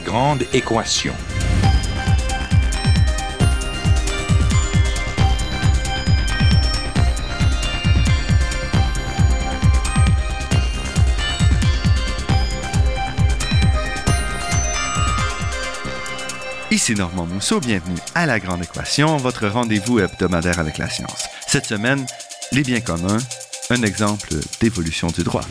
Grande équation. Ici Normand Mousseau, bienvenue à La Grande Équation, votre rendez-vous hebdomadaire avec la science. Cette semaine, les biens communs, un exemple d'évolution du droit.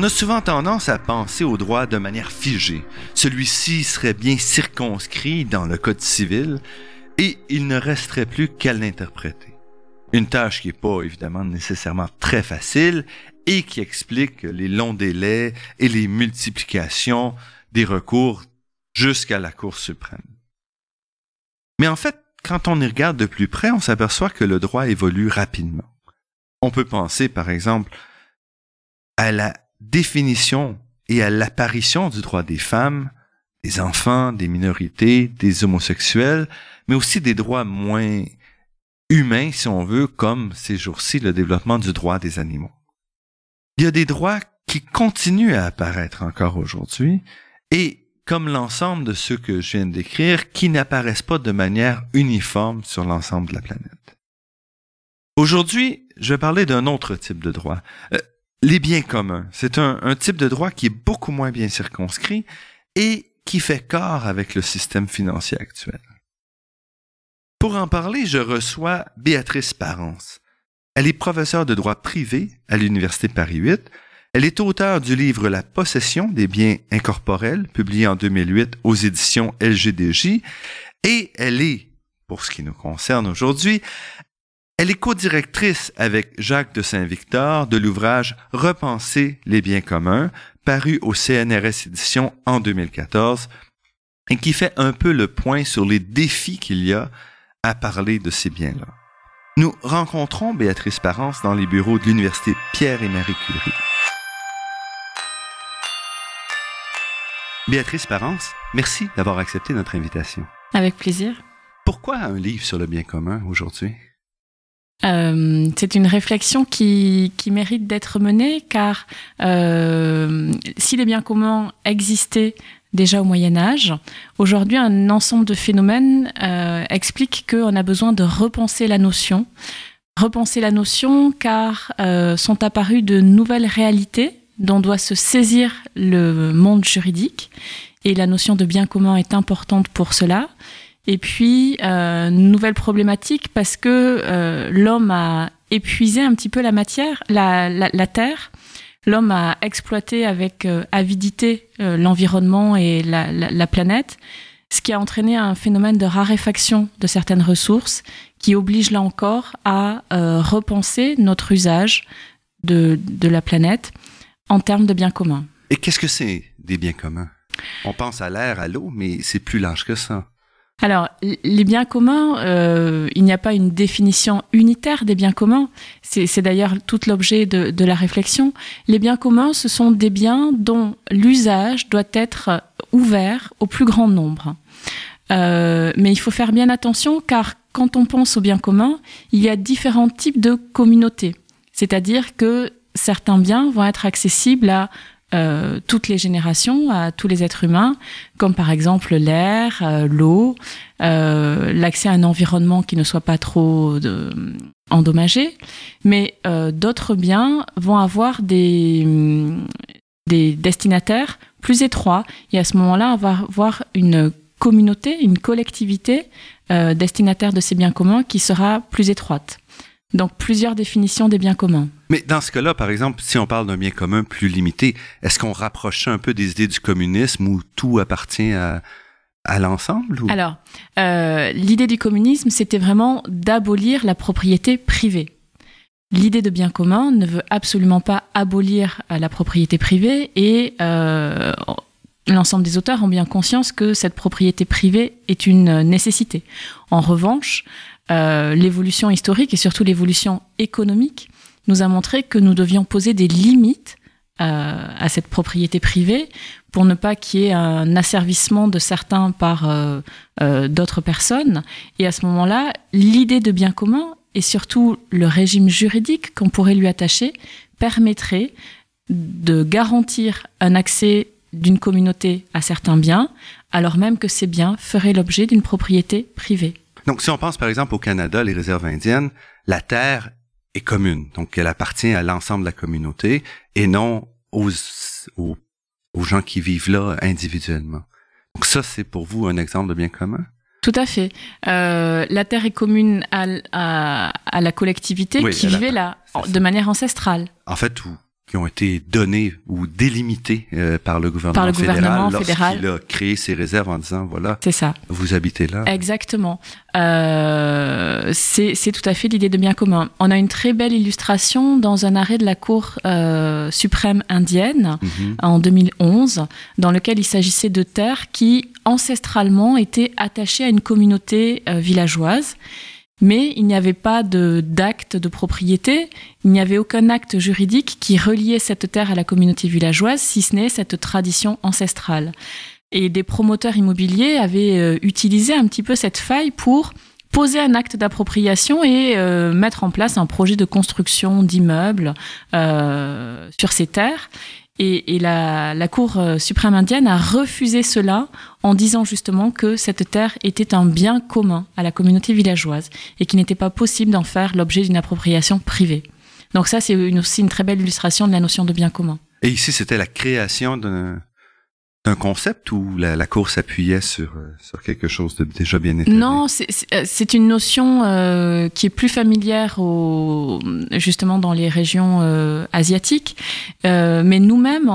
On a souvent tendance à penser au droit de manière figée. Celui-ci serait bien circonscrit dans le Code civil et il ne resterait plus qu'à l'interpréter. Une tâche qui n'est pas évidemment nécessairement très facile et qui explique les longs délais et les multiplications des recours jusqu'à la Cour suprême. Mais en fait, quand on y regarde de plus près, on s'aperçoit que le droit évolue rapidement. On peut penser, par exemple, à la définition et à l'apparition du droit des femmes, des enfants, des minorités, des homosexuels, mais aussi des droits moins humains, si on veut, comme ces jours-ci le développement du droit des animaux. Il y a des droits qui continuent à apparaître encore aujourd'hui et, comme l'ensemble de ceux que je viens de décrire, qui n'apparaissent pas de manière uniforme sur l'ensemble de la planète. Aujourd'hui, je vais parler d'un autre type de droit. Euh, les biens communs, c'est un, type de droit qui est beaucoup moins bien circonscrit et qui fait corps avec le système financier actuel. Pour en parler, je reçois Béatrice Parence. Elle est professeure de droit privé à l'Université Paris 8. Elle est auteure du livre La possession des biens incorporels, publié en 2008 aux éditions LGDJ, et elle est, pour ce qui nous concerne aujourd'hui, elle est co-directrice avec Jacques de Saint-Victor de l'ouvrage Repenser les biens communs, paru au CNRS Édition en 2014, et qui fait un peu le point sur les défis qu'il y a à parler de ces biens-là. Nous rencontrons Béatrice Parence dans les bureaux de l'Université Pierre et Marie Curie. Béatrice Parence, merci d'avoir accepté notre invitation. Avec plaisir. Pourquoi un livre sur le bien commun aujourd'hui? Euh, c'est une réflexion qui, qui mérite d'être menée car euh, si les biens communs existaient déjà au Moyen Âge, aujourd'hui un ensemble de phénomènes euh, explique qu'on a besoin de repenser la notion. Repenser la notion car euh, sont apparues de nouvelles réalités dont doit se saisir le monde juridique et la notion de bien commun est importante pour cela. Et puis, euh, nouvelle problématique parce que euh, l'homme a épuisé un petit peu la matière, la, la, terre. L'homme a exploité avec euh, avidité euh, l'environnement et la, la, planète, ce qui a entraîné un phénomène de raréfaction de certaines ressources qui oblige là encore à repenser notre usage de, de la planète en termes de biens communs. Et qu'est-ce que c'est des biens communs? On pense à l'air, à l'eau, mais c'est plus large que ça. Alors, les biens communs, euh, il n'y a pas une définition unitaire des biens communs. C'est d'ailleurs tout l'objet de, la réflexion. Les biens communs, ce sont des biens dont l'usage doit être ouvert au plus grand nombre. Euh, mais il faut faire bien attention car quand on pense aux biens communs, il y a différents types de communautés. C'est-à-dire que certains biens vont être accessibles à euh, toutes les générations, à tous les êtres humains, comme par exemple l'air, euh, l'eau, euh, l'accès à un environnement qui ne soit pas trop de, endommagé. Mais euh, d'autres biens vont avoir des, des destinataires plus étroits et à ce moment-là, on va avoir une communauté, une collectivité euh, destinataire de ces biens communs qui sera plus étroite. Donc plusieurs définitions des biens communs. Mais dans ce cas-là, par exemple, si on parle d'un bien commun plus limité, est-ce qu'on rapproche un peu des idées du communisme où tout appartient à, à l'ensemble ou... Alors, euh, l'idée du communisme, c'était vraiment d'abolir la propriété privée. L'idée de bien commun ne veut absolument pas abolir la propriété privée et euh, l'ensemble des auteurs ont bien conscience que cette propriété privée est une nécessité. En revanche, euh, l'évolution historique et surtout l'évolution économique nous a montré que nous devions poser des limites euh, à cette propriété privée pour ne pas qu'il y ait un asservissement de certains par euh, d'autres personnes. Et à ce moment-là, l'idée de bien commun et surtout le régime juridique qu'on pourrait lui attacher permettrait de garantir un accès d'une communauté à certains biens, alors même que ces biens feraient l'objet d'une propriété privée. Donc, si on pense par exemple au Canada, les réserves indiennes, la terre est commune, donc elle appartient à l'ensemble de la communauté et non aux, aux, aux gens qui vivent là individuellement. Donc ça, c'est pour vous un exemple de bien commun? Tout à fait. Euh, la terre est commune à, à, à la collectivité qui vivait là, de manière ancestrale. En fait, qui ont été donnés ou délimités euh, par le gouvernement, par le fédéral, gouvernement fédéral a créé ses réserves en disant voilà, c'est ça. Vous habitez là. Exactement. Euh, c'est tout à fait l'idée de bien commun. On a une très belle illustration dans un arrêt de la Cour euh, suprême indienne mhm. en 2011, dans lequel il s'agissait de terres qui ancestralement étaient attachées à une communauté villageoise mais il n'y avait pas d'acte de, propriété, il n'y avait aucun acte juridique qui reliait cette terre à la communauté villageoise, si ce n'est cette tradition ancestrale. Et des promoteurs immobiliers avaient euh, utilisé un petit peu cette faille pour poser un acte d'appropriation et euh, mettre en place un projet de construction d'immeubles euh, sur ces terres. Et, la, Cour euh, suprême indienne a refusé cela en disant justement que cette terre était un bien commun à la communauté villageoise et qu'il n'était pas possible d'en faire l'objet d'une appropriation privée. Donc ça, c'est aussi une très belle illustration de la notion de bien commun. Et ici, c'était la création d'un un concept ou la, la Cour s'appuyait sur, euh, sur quelque chose de déjà bien établi? Non, c'est euh, une notion euh, qui est plus familière au, justement dans les régions euh, asiatiques. Euh, mais nous-mêmes,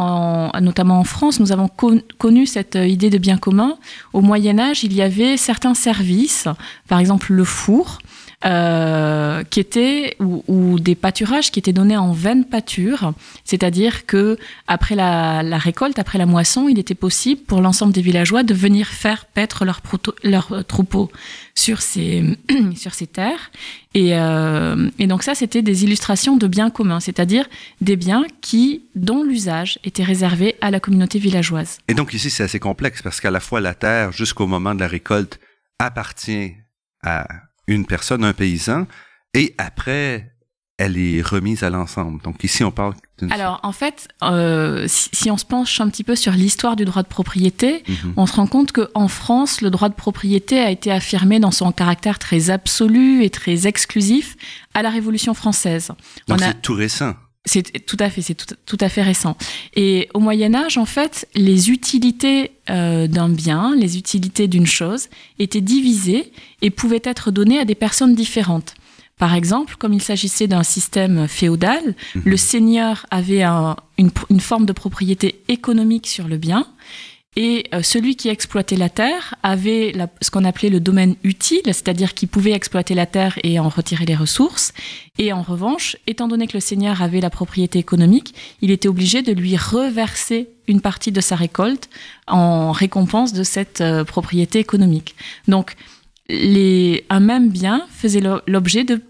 notamment en France, nous avons connu cette idée de bien commun. Au Moyen Âge, il y avait certains services, par exemple le four, euh, qui étaient ou, des pâturages qui étaient donnés en vaine pâture, c'est-à-dire que après la, récolte, après la moisson, il était possible pour l'ensemble des villageois de venir faire paître leurs leur troupeaux sur ces sur ces terres. Et, euh, et donc ça, c'était des illustrations de biens communs, c'est-à-dire des biens qui dont l'usage était réservé à la communauté villageoise. Et donc ici, c'est assez complexe parce qu'à la fois la terre, jusqu'au moment de la récolte, appartient à une personne, un paysan, et après, elle est remise à l'ensemble. Donc ici, on parle Alors, en fait, euh, si, on se penche un petit peu sur l'histoire du droit de propriété, mhm. on se rend compte qu'en France, le droit de propriété a été affirmé dans son caractère très absolu et très exclusif à la Révolution française. Donc c'est tout récent. C'est tout à fait, c'est tout, à fait récent. Et au Moyen Âge, en fait, les utilités euh, d'un bien, les utilités d'une chose, étaient divisées et pouvaient être données à des personnes différentes. Par exemple, comme il s'agissait d'un système féodal, mhm. le seigneur avait une, une forme de propriété économique sur le bien et euh, celui qui exploitait la terre avait ce qu'on appelait le domaine utile, c'est-à-dire qu'il pouvait exploiter la terre et en retirer les ressources. Et en revanche, étant donné que le seigneur avait la propriété économique, il était obligé de lui reverser une partie de sa récolte en récompense de cette euh, propriété économique. Donc, les, un même bien faisait l'objet de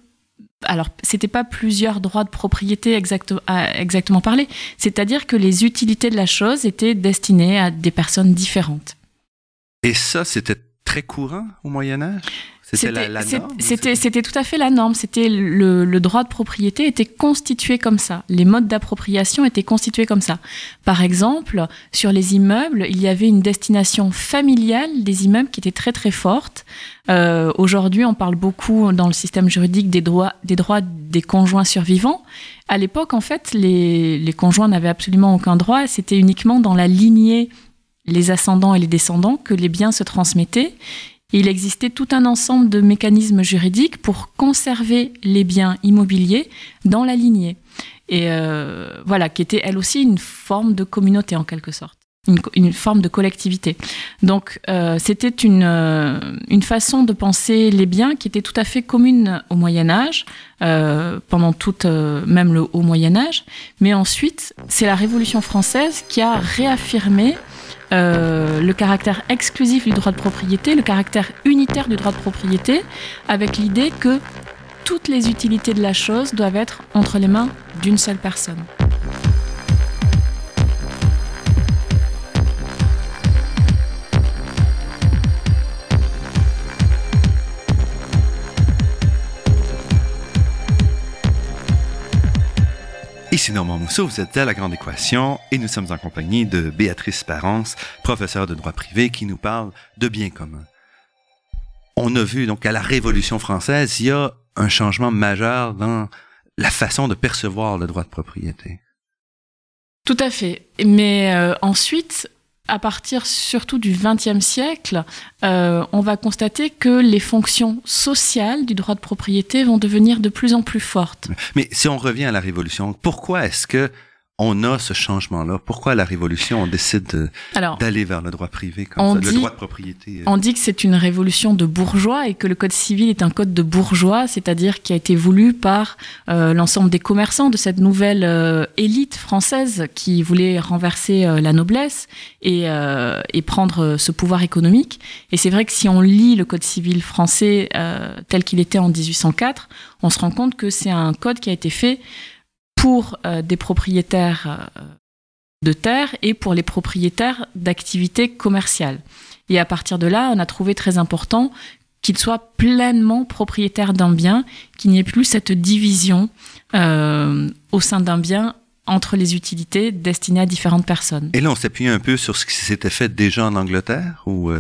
alors c'était pas plusieurs droits de propriété exactement parler, c'est-à-dire que les utilités de la chose étaient destinées à des personnes différentes. Et ça, c'était très courant au Moyen Âge? C'était la, C'était tout à fait la norme. C'était le, le, droit de propriété était constitué comme ça. Les modes d'appropriation étaient constitués comme ça. Par exemple, sur les immeubles, il y avait une destination familiale des immeubles qui était très très forte. Euh, Aujourd'hui, on parle beaucoup dans le système juridique des droits des, droits des conjoints survivants. À l'époque, en fait, les, les conjoints n'avaient absolument aucun droit. C'était uniquement dans la lignée les ascendants et les descendants que les biens se transmettaient il existait tout un ensemble de mécanismes juridiques pour conserver les biens immobiliers dans la lignée. Et euh, voilà, qui était elle aussi une forme de communauté en quelque sorte. une, forme de collectivité. Donc euh, c'était une, euh, une façon de penser les biens qui était tout à fait commune au Moyen Âge, pendant tout, même le haut Moyen Âge. Mais ensuite, c'est la Révolution française qui a réaffirmé le caractère exclusif du droit de propriété, le caractère unitaire du droit de propriété, avec l'idée que toutes les utilités de la chose doivent être entre les mains d'une seule personne. Ici Normand Mousseau, vous êtes à La Grande Équation et nous sommes en compagnie de Béatrice Parence, professeure de droit privé, qui nous parle de biens communs. On a vu donc à la Révolution française, il y a un changement majeur dans la façon de percevoir le droit de propriété. Tout à fait. Mais euh, ensuite, à partir surtout du XXe siècle, euh, on va constater que les fonctions sociales du droit de propriété vont devenir de plus en plus fortes. Mais si on revient à la Révolution, pourquoi est-ce que on a ce changement-là Pourquoi la Révolution, on décide d'aller vers le droit privé, comme ça, le droit de propriété euh? On dit que c'est une révolution de bourgeois et que le Code civil est un code de bourgeois, c'est-à-dire qui a été voulu par euh, l'ensemble des commerçants de cette nouvelle euh, élite française qui voulait renverser la noblesse et, et, prendre ce pouvoir économique. Et c'est vrai que si on lit le Code civil français tel qu'il était en 1804, on se rend compte que c'est un code qui a été fait pour euh, des propriétaires euh, de terre et pour les propriétaires d'activités commerciales. Et à partir de là, on a trouvé très important qu'ils soient pleinement propriétaires d'un bien, qu'il n'y ait plus cette division euh, au sein d'un bien entre les utilités destinées à différentes personnes. Et là, on s'appuie un peu sur ce qui s'était fait déjà en Angleterre ou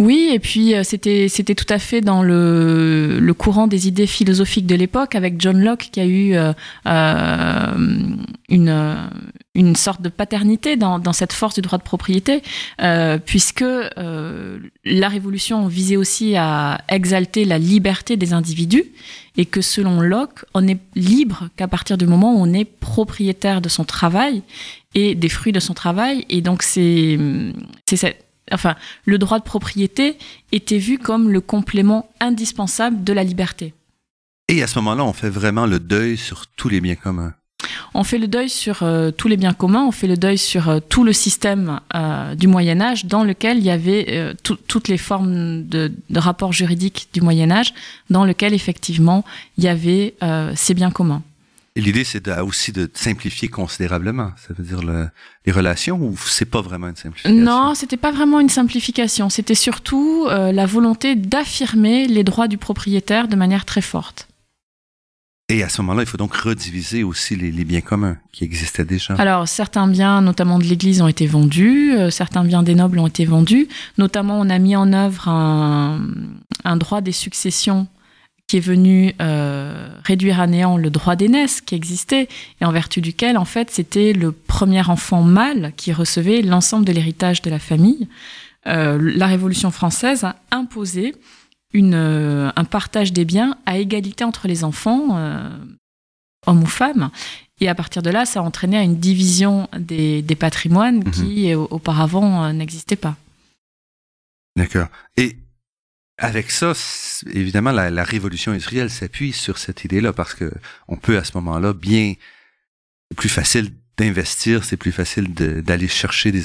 oui, et puis euh, c'était c'était tout à fait dans le, le courant des idées philosophiques de l'époque avec John Locke qui a eu euh, euh, une une sorte de paternité dans, dans cette force du droit de propriété, puisque la Révolution visait aussi à exalter la liberté des individus et que selon Locke, on est libre qu'à partir du moment où on est propriétaire de son travail et des fruits de son travail, et donc c'est c'est cette enfin, le droit de propriété était vu comme le complément indispensable de la liberté. Et à ce moment-là, on fait vraiment le deuil sur tous les biens communs. On fait le deuil sur euh, tous les biens communs, on fait le deuil sur euh, tout le système euh, du Moyen Âge dans lequel il y avait toutes les formes de, de, rapports juridiques du Moyen Âge, dans lequel effectivement il y avait ces biens communs. Et l'idée, c'est aussi de simplifier considérablement. Ça veut dire les relations ou c'est pas vraiment une simplification? Non, c'était pas vraiment une simplification. C'était surtout euh, la volonté d'affirmer les droits du propriétaire de manière très forte. Et à ce moment-là, il faut donc rediviser aussi les, biens communs qui existaient déjà. Alors, certains biens, notamment de l'Église, ont été vendus, euh, certains biens des nobles ont été vendus. Notamment, on a mis en œuvre un, un droit des successions qui est venu euh, réduire à néant le droit d'aînesse qui existait et en vertu duquel, en fait, c'était le premier enfant mâle qui recevait l'ensemble de l'héritage de la famille. Euh, la Révolution française a imposé une, euh, un partage des biens à égalité entre les enfants, hommes ou femmes. Et à partir de là, ça a entraîné à une division des, des patrimoines mhm. qui auparavant n'existait pas. D'accord. Et avec ça, évidemment, la, révolution industrielle s'appuie sur cette idée-là parce que on peut à ce moment-là bien, plus facile d'investir, c'est plus facile d'aller chercher des,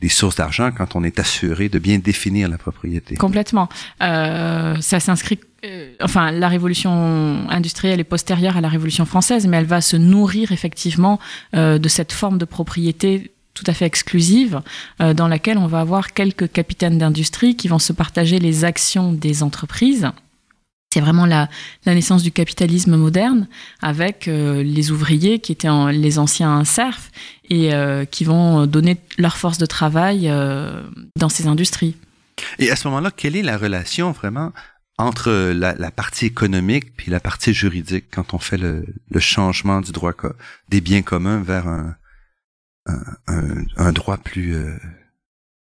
des, sources d'argent quand on est assuré de bien définir la propriété. Complètement. Euh, ça s'inscrit. Euh, enfin, la révolution industrielle est postérieure à la révolution française, mais elle va se nourrir effectivement euh, de cette forme de propriété tout à fait exclusive euh, dans laquelle on va avoir quelques capitaines d'industrie qui vont se partager les actions des entreprises. C'est vraiment la, naissance du capitalisme moderne avec euh, les ouvriers qui étaient les anciens serfs et euh, qui vont donner leur force de travail dans ces industries. Et à ce moment-là, quelle est la relation vraiment entre la, partie économique puis la partie juridique quand on fait le, le changement du droit des biens communs vers un, un, droit plus, euh,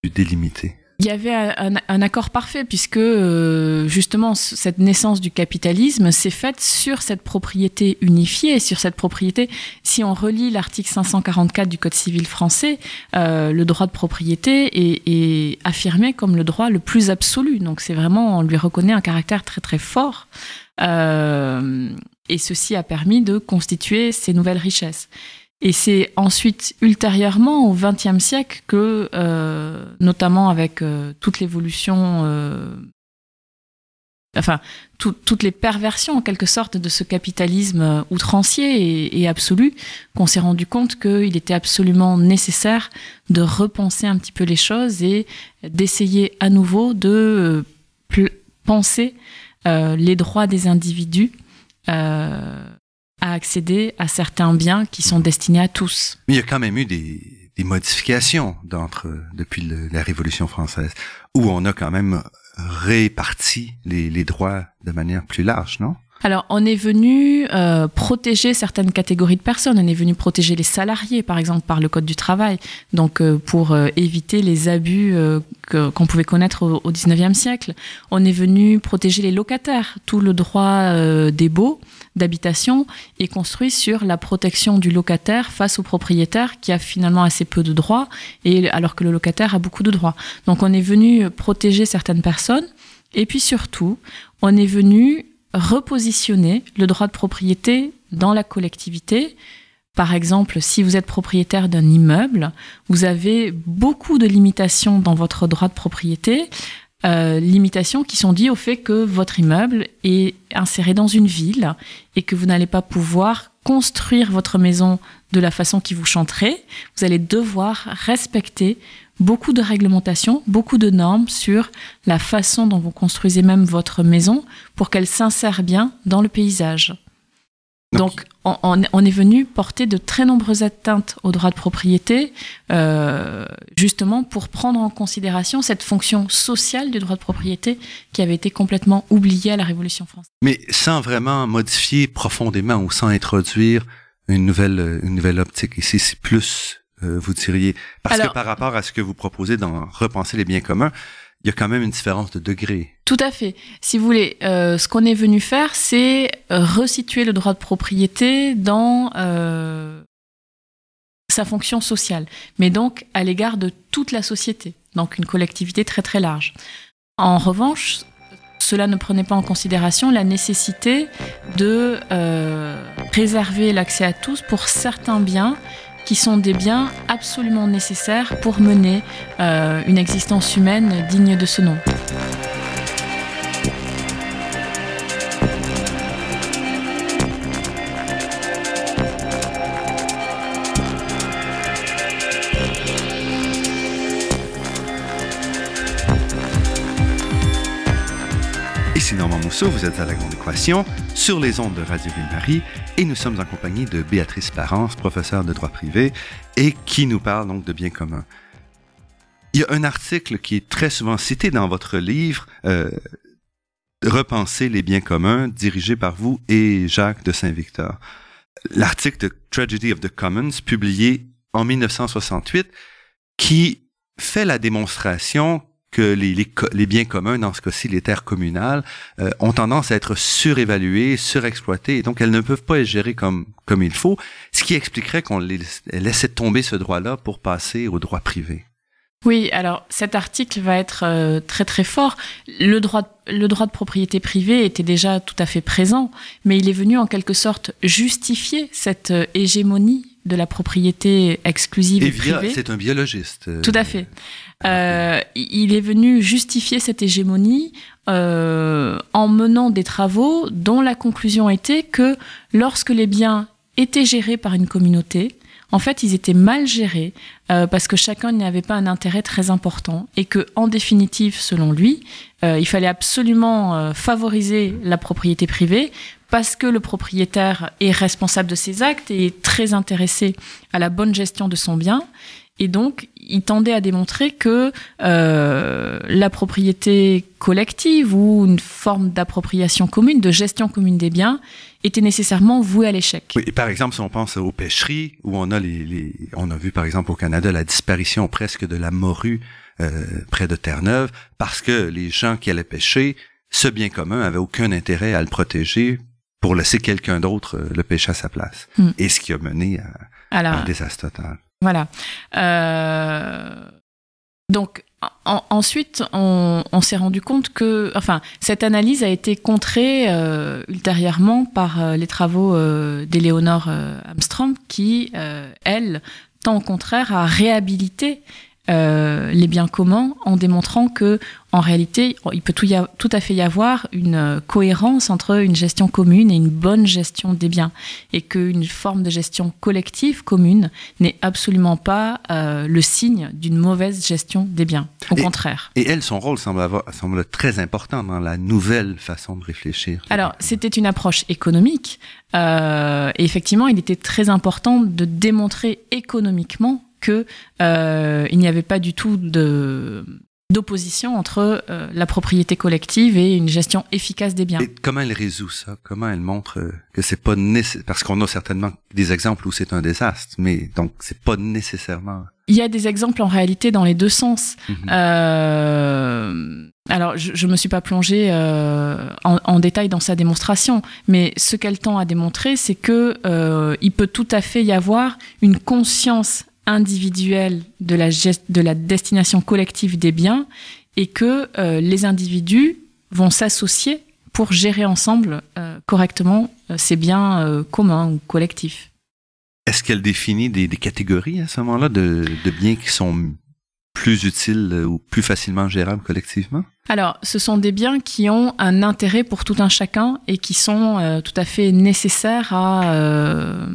plus délimité. il y avait un, accord parfait puisque euh, justement cette naissance du capitalisme s'est faite sur cette propriété unifiée, sur cette propriété. Si on relit l'article 544 du Code civil français, euh, le droit de propriété est, est, affirmé comme le droit le plus absolu. Donc c'est vraiment, on lui reconnaît un caractère très très fort. Et ceci a permis de constituer ces nouvelles richesses. Et c'est ensuite, ultérieurement, au XXe siècle, que, euh, notamment avec euh, toute l'évolution, euh, enfin, toutes les perversions, en quelque sorte, de ce capitalisme outrancier et, absolu, qu'on s'est rendu compte qu'il était absolument nécessaire de repenser un petit peu les choses et d'essayer à nouveau de penser les droits des individus à accéder à certains biens qui sont destinés à tous. Mais il y a quand même eu des, des modifications d'entre, depuis la Révolution française, où on a quand même réparti les, les droits de manière plus large, non? Alors, on est venu euh, protéger certaines catégories de personnes. On est venu protéger les salariés, par exemple, par le Code du travail, donc euh, pour euh, éviter les abus qu'on pouvait connaître au, au 19e siècle. On est venu protéger les locataires. Tout le droit des baux d'habitation est construit sur la protection du locataire face au propriétaire qui a finalement assez peu de droits, et alors que le locataire a beaucoup de droits. Donc, on est venu protéger certaines personnes. Et puis surtout, on est venu repositionner le droit de propriété dans la collectivité. Par exemple, si vous êtes propriétaire d'un immeuble, vous avez beaucoup de limitations dans votre droit de propriété, euh, limitations qui sont dites au fait que votre immeuble est inséré dans une ville et que vous n'allez pas pouvoir construire votre maison de la façon qui vous chanterait. Vous allez devoir respecter beaucoup de réglementations, beaucoup de normes sur la façon dont vous construisez même votre maison pour qu'elle s'insère bien dans le paysage. Donc, on, est venu porter de très nombreuses atteintes au droit de propriété, euh, justement pour prendre en considération cette fonction sociale du droit de propriété qui avait été complètement oubliée à la Révolution française. Mais sans vraiment modifier profondément ou sans introduire une nouvelle, une nouvelle optique. Ici, c'est plus euh, vous diriez Parce que par rapport à ce que vous proposez dans Repenser les biens communs, il y a quand même une différence de degré. Tout à fait. Si vous voulez, euh, ce qu'on est venu faire, c'est euh, resituer le droit de propriété dans sa fonction sociale, mais donc à l'égard de toute la société, donc une collectivité très très large. En revanche, cela ne prenait pas en considération la nécessité de préserver l'accès à tous pour certains biens qui sont des biens absolument nécessaires pour mener euh, une existence humaine digne de ce nom. Normand Mousseau, vous êtes à la Grande Équation sur les ondes de Radio Ville-Marie et nous sommes en compagnie de Béatrice Parence, professeure de droit privé et qui nous parle donc de biens communs. Il y a un article qui est très souvent cité dans votre livre, euh, Repenser les biens communs, dirigé par vous et Jacques de Saint-Victor. L'article de Tragedy of the Commons, publié en 1968, qui fait la démonstration que les, biens communs, dans ce cas-ci les terres communales, euh, ont tendance à être surévaluées, surexploitées, et donc elles ne peuvent pas être gérées comme, comme il faut, ce qui expliquerait qu'on laissait tomber ce droit-là pour passer au droit privé. Oui, alors cet article va être euh, très très fort. Le droit, le droit de propriété privée était déjà tout à fait présent, mais il est venu en quelque sorte justifier cette euh, hégémonie de la propriété exclusive et, privée. C'est un biologiste. Tout à fait. Euh, il est venu justifier cette hégémonie euh, en menant des travaux dont la conclusion était que lorsque les biens étaient gérés par une communauté, en fait, ils étaient mal gérés euh, parce que chacun n'y avait pas un intérêt très important et que, en définitive, selon lui, il fallait absolument favoriser la propriété privée parce que le propriétaire est responsable de ses actes et est très intéressé à la bonne gestion de son bien. Et donc, il tendait à démontrer que euh, la propriété collective ou une forme d'appropriation commune, de gestion commune des biens, était nécessairement vouée à l'échec. Oui, par exemple, si on pense aux pêcheries, où on a les, les, on a vu par exemple au Canada la disparition presque de la morue euh, près de Terre-Neuve, parce que les gens qui allaient pêcher, ce bien commun avait aucun intérêt à le protéger pour laisser quelqu'un d'autre euh, le pêcher à sa place. Hmm. Et ce qui a mené à, à un désastre total. Voilà. Euh, donc ensuite, on, s'est rendu compte que, enfin, cette analyse a été contrée euh, ultérieurement par euh, les travaux d'Éléonore Armstrong, qui, elle, tend au contraire à réhabiliter euh, les biens communs en démontrant que en réalité il peut tout, tout, à fait y avoir une euh, cohérence entre une gestion commune et une bonne gestion des biens. Et qu'une forme de gestion collective commune n'est absolument pas euh, le signe d'une mauvaise gestion des biens. Au contraire. et elle son rôle semble, avoir, semble très important dans la nouvelle façon de réfléchir. Alors c'était une approche économique et effectivement il était très important de démontrer économiquement que euh, il n'y avait pas du tout de d'opposition entre euh, la propriété collective et une gestion efficace des biens. Et comment elle résout ça? Comment elle montre euh, que c'est pas nécessaire Parce qu'on a certainement des exemples où c'est un désastre, mais donc c'est pas nécessairement. Il y a des exemples en réalité dans les deux sens. Mhm. euh, alors, je, je me suis pas plongée en, en, détail dans sa démonstration, mais ce qu'elle tend à démontrer, c'est que il peut tout à fait y avoir une conscience individuelle de la, de la destination collective des biens et que euh, les individus vont s'associer pour gérer ensemble euh, correctement euh, ces biens communs ou collectifs. Est-ce qu'elle définit des, des, catégories à ce moment-là de, de, biens qui sont plus utiles ou plus facilement gérables collectivement? Alors, ce sont des biens qui ont un intérêt pour tout un chacun et qui sont tout à fait nécessaires à, euh,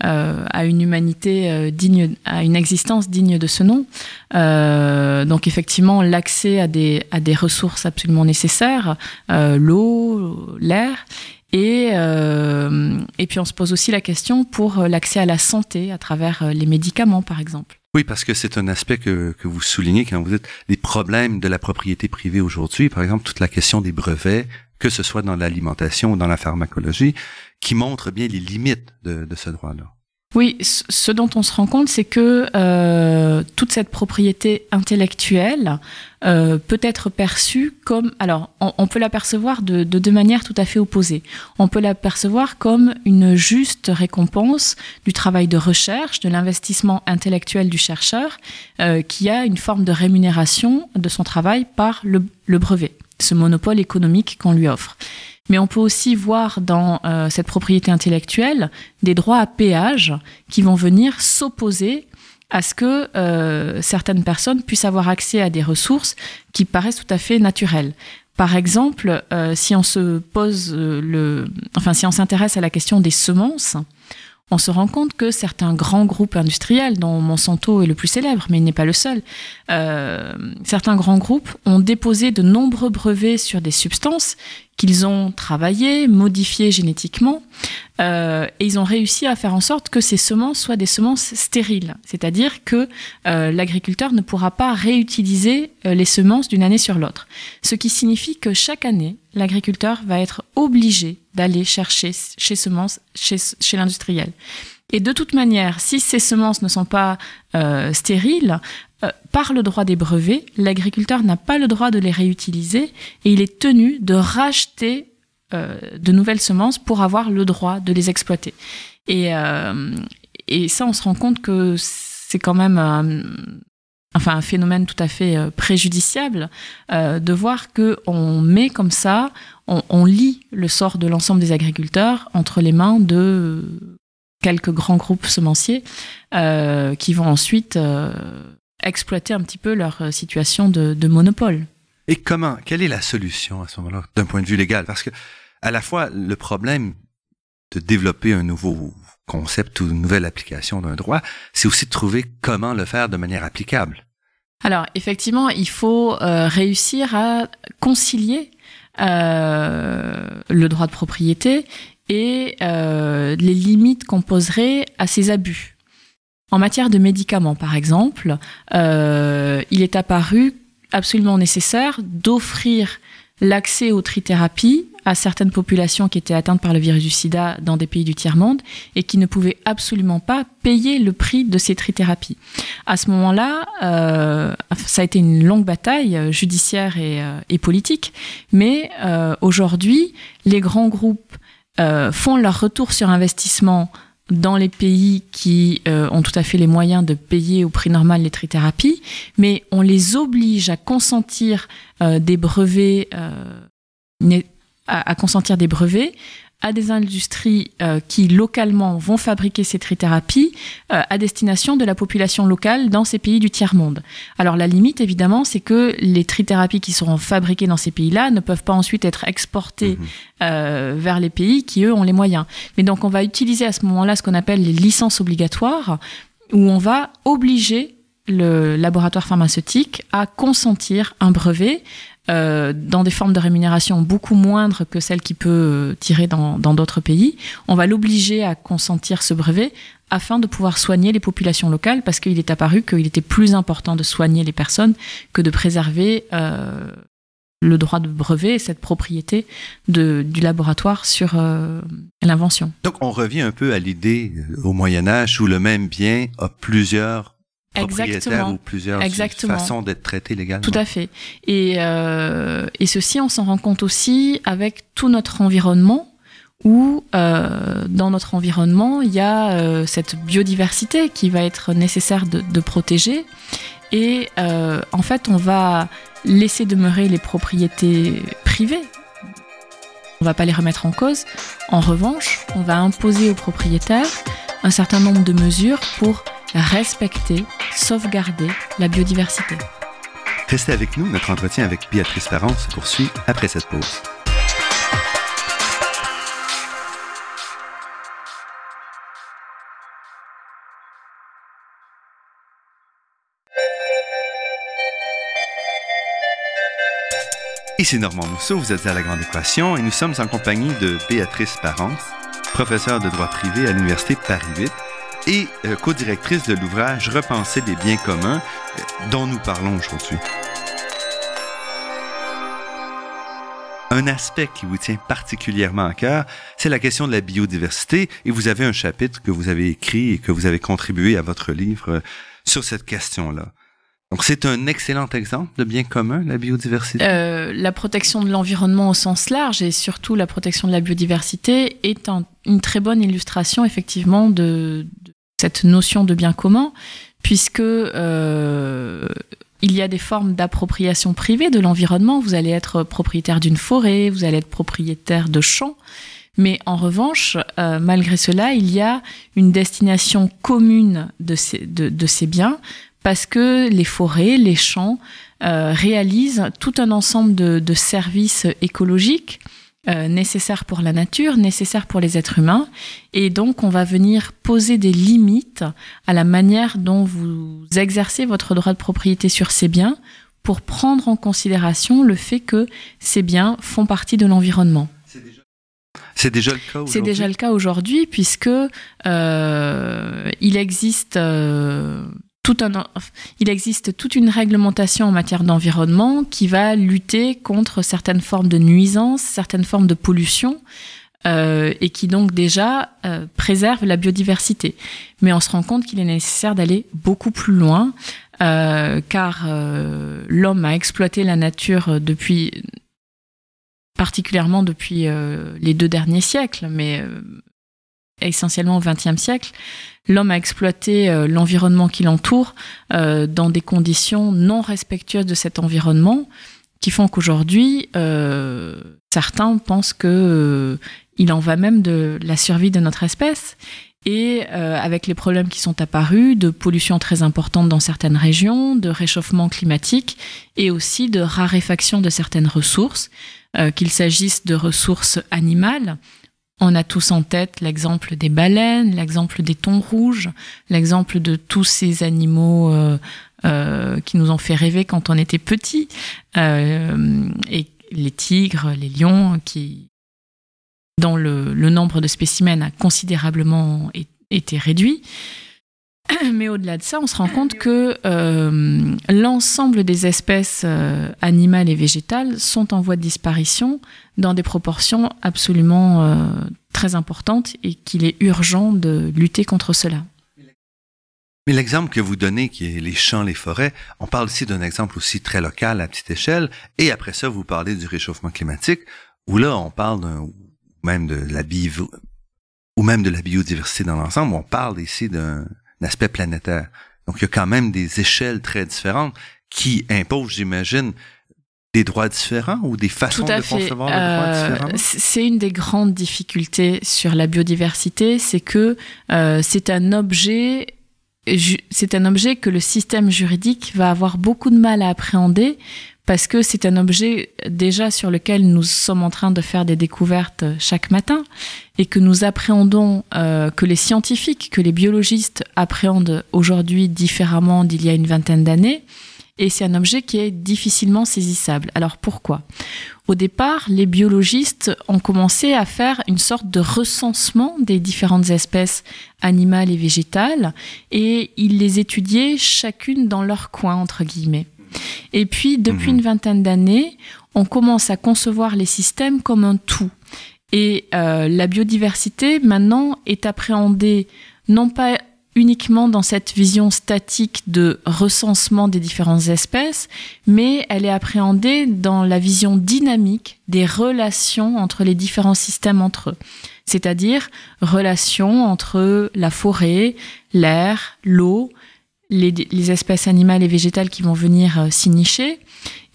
à une humanité euh, digne, à une existence digne de ce nom. Euh, donc effectivement, l'accès à des, à des ressources absolument nécessaires, l'eau, l'air, et, euh, et puis on se pose aussi la question pour l'accès à la santé à travers les médicaments, par exemple. Oui, parce que c'est un aspect que, que vous soulignez quand vous dites les problèmes de la propriété privée aujourd'hui. Par exemple, toute la question des brevets, que ce soit dans l'alimentation ou dans la pharmacologie, qui montre bien les limites de, ce droit-là. Oui, ce dont on se rend compte, c'est que euh, toute cette propriété intellectuelle euh, peut être perçue comme... Alors, on, peut l'apercevoir de, de deux manières tout à fait opposées. On peut l'apercevoir comme une juste récompense du travail de recherche, de l'investissement intellectuel du chercheur, euh, qui a une forme de rémunération de son travail par le brevet, ce monopole économique qu'on lui offre. Mais on peut aussi voir dans euh, cette propriété intellectuelle des droits à péage qui vont venir s'opposer à ce que euh, certaines personnes puissent avoir accès à des ressources qui paraissent tout à fait naturelles. Par exemple, euh, si on se pose le, enfin si on s'intéresse à la question des semences, on se rend compte que certains grands groupes industriels, dont Monsanto est le plus célèbre, mais il n'est pas le seul, certains grands groupes ont déposé de nombreux brevets sur des substances qu'ils ont travaillées, modifiées génétiquement, euh, et ils ont réussi à faire en sorte que ces semences soient des semences stériles, c'est-à-dire que euh, l'agriculteur ne pourra pas réutiliser euh, les semences d'une année sur l'autre. Ce qui signifie que chaque année, l'agriculteur va être obligé d'aller chercher chez semences, chez, chez l'industriel. Et de toute manière, si ces semences ne sont pas euh, stériles, euh, par le droit des brevets, l'agriculteur n'a pas le droit de les réutiliser et il est tenu de racheter euh, de nouvelles semences pour avoir le droit de les exploiter. Et, euh, ça, on se rend compte que c'est quand même un, enfin un phénomène tout à fait préjudiciable de voir que on met comme ça, on, on lie le sort de l'ensemble des agriculteurs entre les mains de quelques grands groupes semenciers qui vont ensuite exploiter un petit peu leur euh, situation de, de, monopole. Et comment Quelle est la solution à ce moment-là, d'un point de vue légal? Parce que à la fois le problème de développer un nouveau concept ou une nouvelle application d'un droit, c'est aussi de trouver comment le faire de manière applicable. Alors effectivement, il faut euh, réussir à concilier le droit de propriété et les limites qu'on poserait à ces abus. En matière de médicaments, par exemple, il est apparu absolument nécessaire d'offrir l'accès aux trithérapies à certaines populations qui étaient atteintes par le virus du sida dans des pays du tiers-monde et qui ne pouvaient absolument pas payer le prix de ces trithérapies. À ce moment-là, euh, ça a été une longue bataille euh, judiciaire et, euh, et politique, mais euh, aujourd'hui, les grands groupes euh, font leur retour sur investissement dans les pays qui euh, ont tout à fait les moyens de payer au prix normal les trithérapies, mais on les oblige à consentir euh, des brevets, euh, à, à, consentir des brevets à des industries euh, qui localement vont fabriquer ces trithérapies euh, à destination de la population locale dans ces pays du tiers-monde. Alors la limite, évidemment, c'est que les trithérapies qui seront fabriquées dans ces pays-là ne peuvent pas ensuite être exportées mmh. euh, vers les pays qui, eux, ont les moyens. Mais donc on va utiliser à ce moment-là ce qu'on appelle les licences obligatoires, où on va obliger le laboratoire pharmaceutique à consentir un brevet euh, dans des formes de rémunération beaucoup moindres que celles qu'il peut euh, tirer dans d'autres pays, on va l'obliger à consentir ce brevet afin de pouvoir soigner les populations locales parce qu'il est apparu qu'il était plus important de soigner les personnes que de préserver euh, le droit de brevet et cette propriété de, du laboratoire sur euh, l'invention. Donc on revient un peu à l'idée euh, au Moyen Âge où le même bien a plusieurs Exactement. ou plusieurs Exactement. façons d'être traité légalement. Tout à fait. Et, euh, et ceci, on s'en rend compte aussi avec tout notre environnement, où euh, dans notre environnement, il y a euh, cette biodiversité qui va être nécessaire de, de protéger. Et en fait, on va laisser demeurer les propriétés privées. On va pas les remettre en cause. En revanche, on va imposer aux propriétaires un certain nombre de mesures pour respecter, sauvegarder la biodiversité. Restez avec nous, notre entretien avec Béatrice Parent se poursuit après cette pause. Ici Normand Mousseau, vous êtes à La Grande Équation et nous sommes en compagnie de Béatrice Parence, professeure de droit privé à l'Université Paris 8 et euh, co-directrice de l'ouvrage Repenser des biens communs euh, dont nous parlons aujourd'hui. Un aspect qui vous tient particulièrement à cœur, c'est la question de la biodiversité et vous avez un chapitre que vous avez écrit et que vous avez contribué à votre livre euh, sur cette question-là. Donc c'est un excellent exemple de bien commun, la biodiversité? Euh, la protection de l'environnement au sens large et surtout la protection de la biodiversité est un, une très bonne illustration effectivement de, cette notion de bien commun, puisque euh, il y a des formes d'appropriation privée de l'environnement. Vous allez être propriétaire d'une forêt, vous allez être propriétaire de champs. Mais en revanche, euh, malgré cela, il y a une destination commune de ces, biens parce que les forêts, les champs euh, réalisent tout un ensemble de services écologiques euh, nécessaires pour la nature, nécessaires pour les êtres humains. Et donc, on va venir poser des limites à la manière dont vous exercez votre droit de propriété sur ces biens pour prendre en considération le fait que ces biens font partie de l'environnement. C'est déjà le cas aujourd'hui. C'est déjà le cas aujourd'hui puisque euh, il existe euh, il existe toute une réglementation en matière d'environnement qui va lutter contre certaines formes de nuisances, certaines formes de pollution. Euh, et qui donc déjà euh, préserve la biodiversité. Mais on se rend compte qu'il est nécessaire d'aller beaucoup plus loin, euh, car euh, l'homme a exploité la nature depuis, particulièrement depuis euh, les deux derniers siècles, mais euh, essentiellement au XXe siècle, l'homme a exploité euh, l'environnement qui l'entoure euh, dans des conditions non respectueuses de cet environnement, qui font qu'aujourd'hui, euh, certains pensent que euh, il en va même de la survie de notre espèce. Et avec les problèmes qui sont apparus, de pollution très importante dans certaines régions, de réchauffement climatique et aussi de raréfaction de certaines ressources, qu'il s'agisse de ressources animales, on a tous en tête l'exemple des baleines, l'exemple des thons rouges, l'exemple de tous ces animaux euh, euh, qui nous ont fait rêver quand on était petit euh, et, les tigres, les lions, qui, dont le, le nombre de spécimens a considérablement été réduit. Mais au-delà de ça, on se rend compte que euh, l'ensemble des espèces euh, animales et végétales sont en voie de disparition dans des proportions absolument euh, très importantes et qu'il est urgent de lutter contre cela. Mais l'exemple que vous donnez, qui est les champs, les forêts, on parle aussi d'un exemple aussi très local à petite échelle, et après ça, vous parlez du réchauffement climatique, où là, on parle même de la biodiversité dans l'ensemble, on parle ici d'un aspect planétaire. Donc, il y a quand même des échelles très différentes qui imposent, j'imagine, des droits différents ou des façons de concevoir les droits euh, différents C'est une des grandes difficultés sur la biodiversité, c'est que euh, c'est un objet c'est un objet que le système juridique va avoir beaucoup de mal à appréhender parce que c'est un objet déjà sur lequel nous sommes en train de faire des découvertes chaque matin et que nous appréhendons, euh, que les scientifiques, que les biologistes appréhendent aujourd'hui différemment d'il y a une vingtaine d'années. Et c'est un objet qui est difficilement saisissable. Alors pourquoi? Au départ, les biologistes ont commencé à faire une sorte de recensement des différentes espèces animales et végétales et ils les étudiaient chacune dans leur coin, entre guillemets. Et puis, depuis mhm. une vingtaine d'années, on commence à concevoir les systèmes comme un tout. Et euh, la biodiversité, maintenant, est appréhendée non pas uniquement dans cette vision statique de recensement des différentes espèces, mais elle est appréhendée dans la vision dynamique des relations entre les différents systèmes entre eux. C'est-à-dire relations entre la forêt, l'air, l'eau, les, espèces animales et végétales qui vont venir euh, s'y nicher.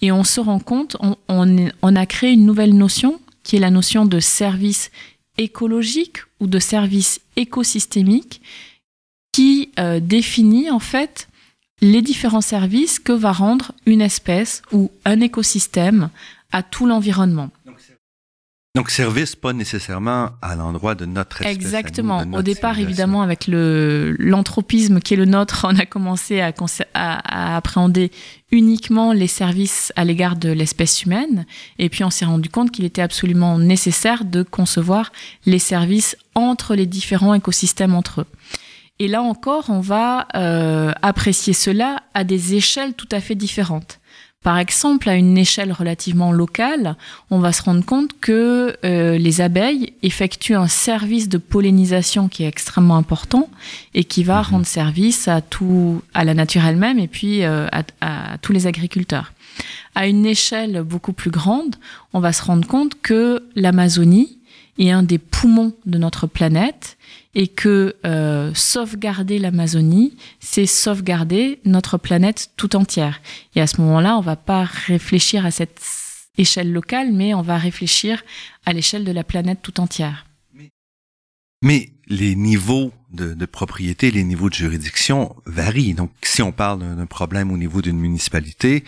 Et on se rend compte, on, a créé une nouvelle notion qui est la notion de service écologique ou de service écosystémique qui euh, définit en fait les différents services que va rendre une espèce ou un écosystème à tout l'environnement. Donc service pas nécessairement à l'endroit de notre espèce. Exactement. Au départ, évidemment, avec le l'anthropisme qui est le nôtre, on a commencé à, à, appréhender uniquement les services à l'égard de l'espèce humaine, et puis on s'est rendu compte qu'il était absolument nécessaire de concevoir les services entre les différents écosystèmes entre eux. Et là encore, on va euh, apprécier cela à des échelles tout à fait différentes. Par exemple, à une échelle relativement locale, on va se rendre compte que euh, les abeilles effectuent un service de pollinisation qui est extrêmement important et qui va mhm. rendre service à tout, à la nature elle-même et puis euh, à, à, tous les agriculteurs. À une échelle beaucoup plus grande, on va se rendre compte que l'Amazonie est un des poumons de notre planète et que euh, sauvegarder l'Amazonie, c'est sauvegarder notre planète tout entière. Et à ce moment-là, on va pas réfléchir à cette échelle locale, mais on va réfléchir à l'échelle de la planète tout entière. Mais les niveaux de, de, propriété, les niveaux de juridiction varient. Donc, si on parle d'un problème au niveau d'une municipalité,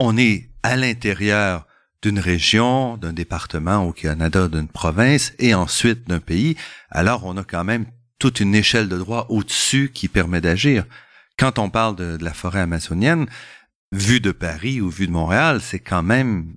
on est à l'intérieur d'une région, d'un département au Canada, d'une province et ensuite d'un pays, alors on a quand même toute une échelle de droit au-dessus qui permet d'agir. Quand on parle de, la forêt amazonienne, vue de Paris ou vue de Montréal, c'est quand même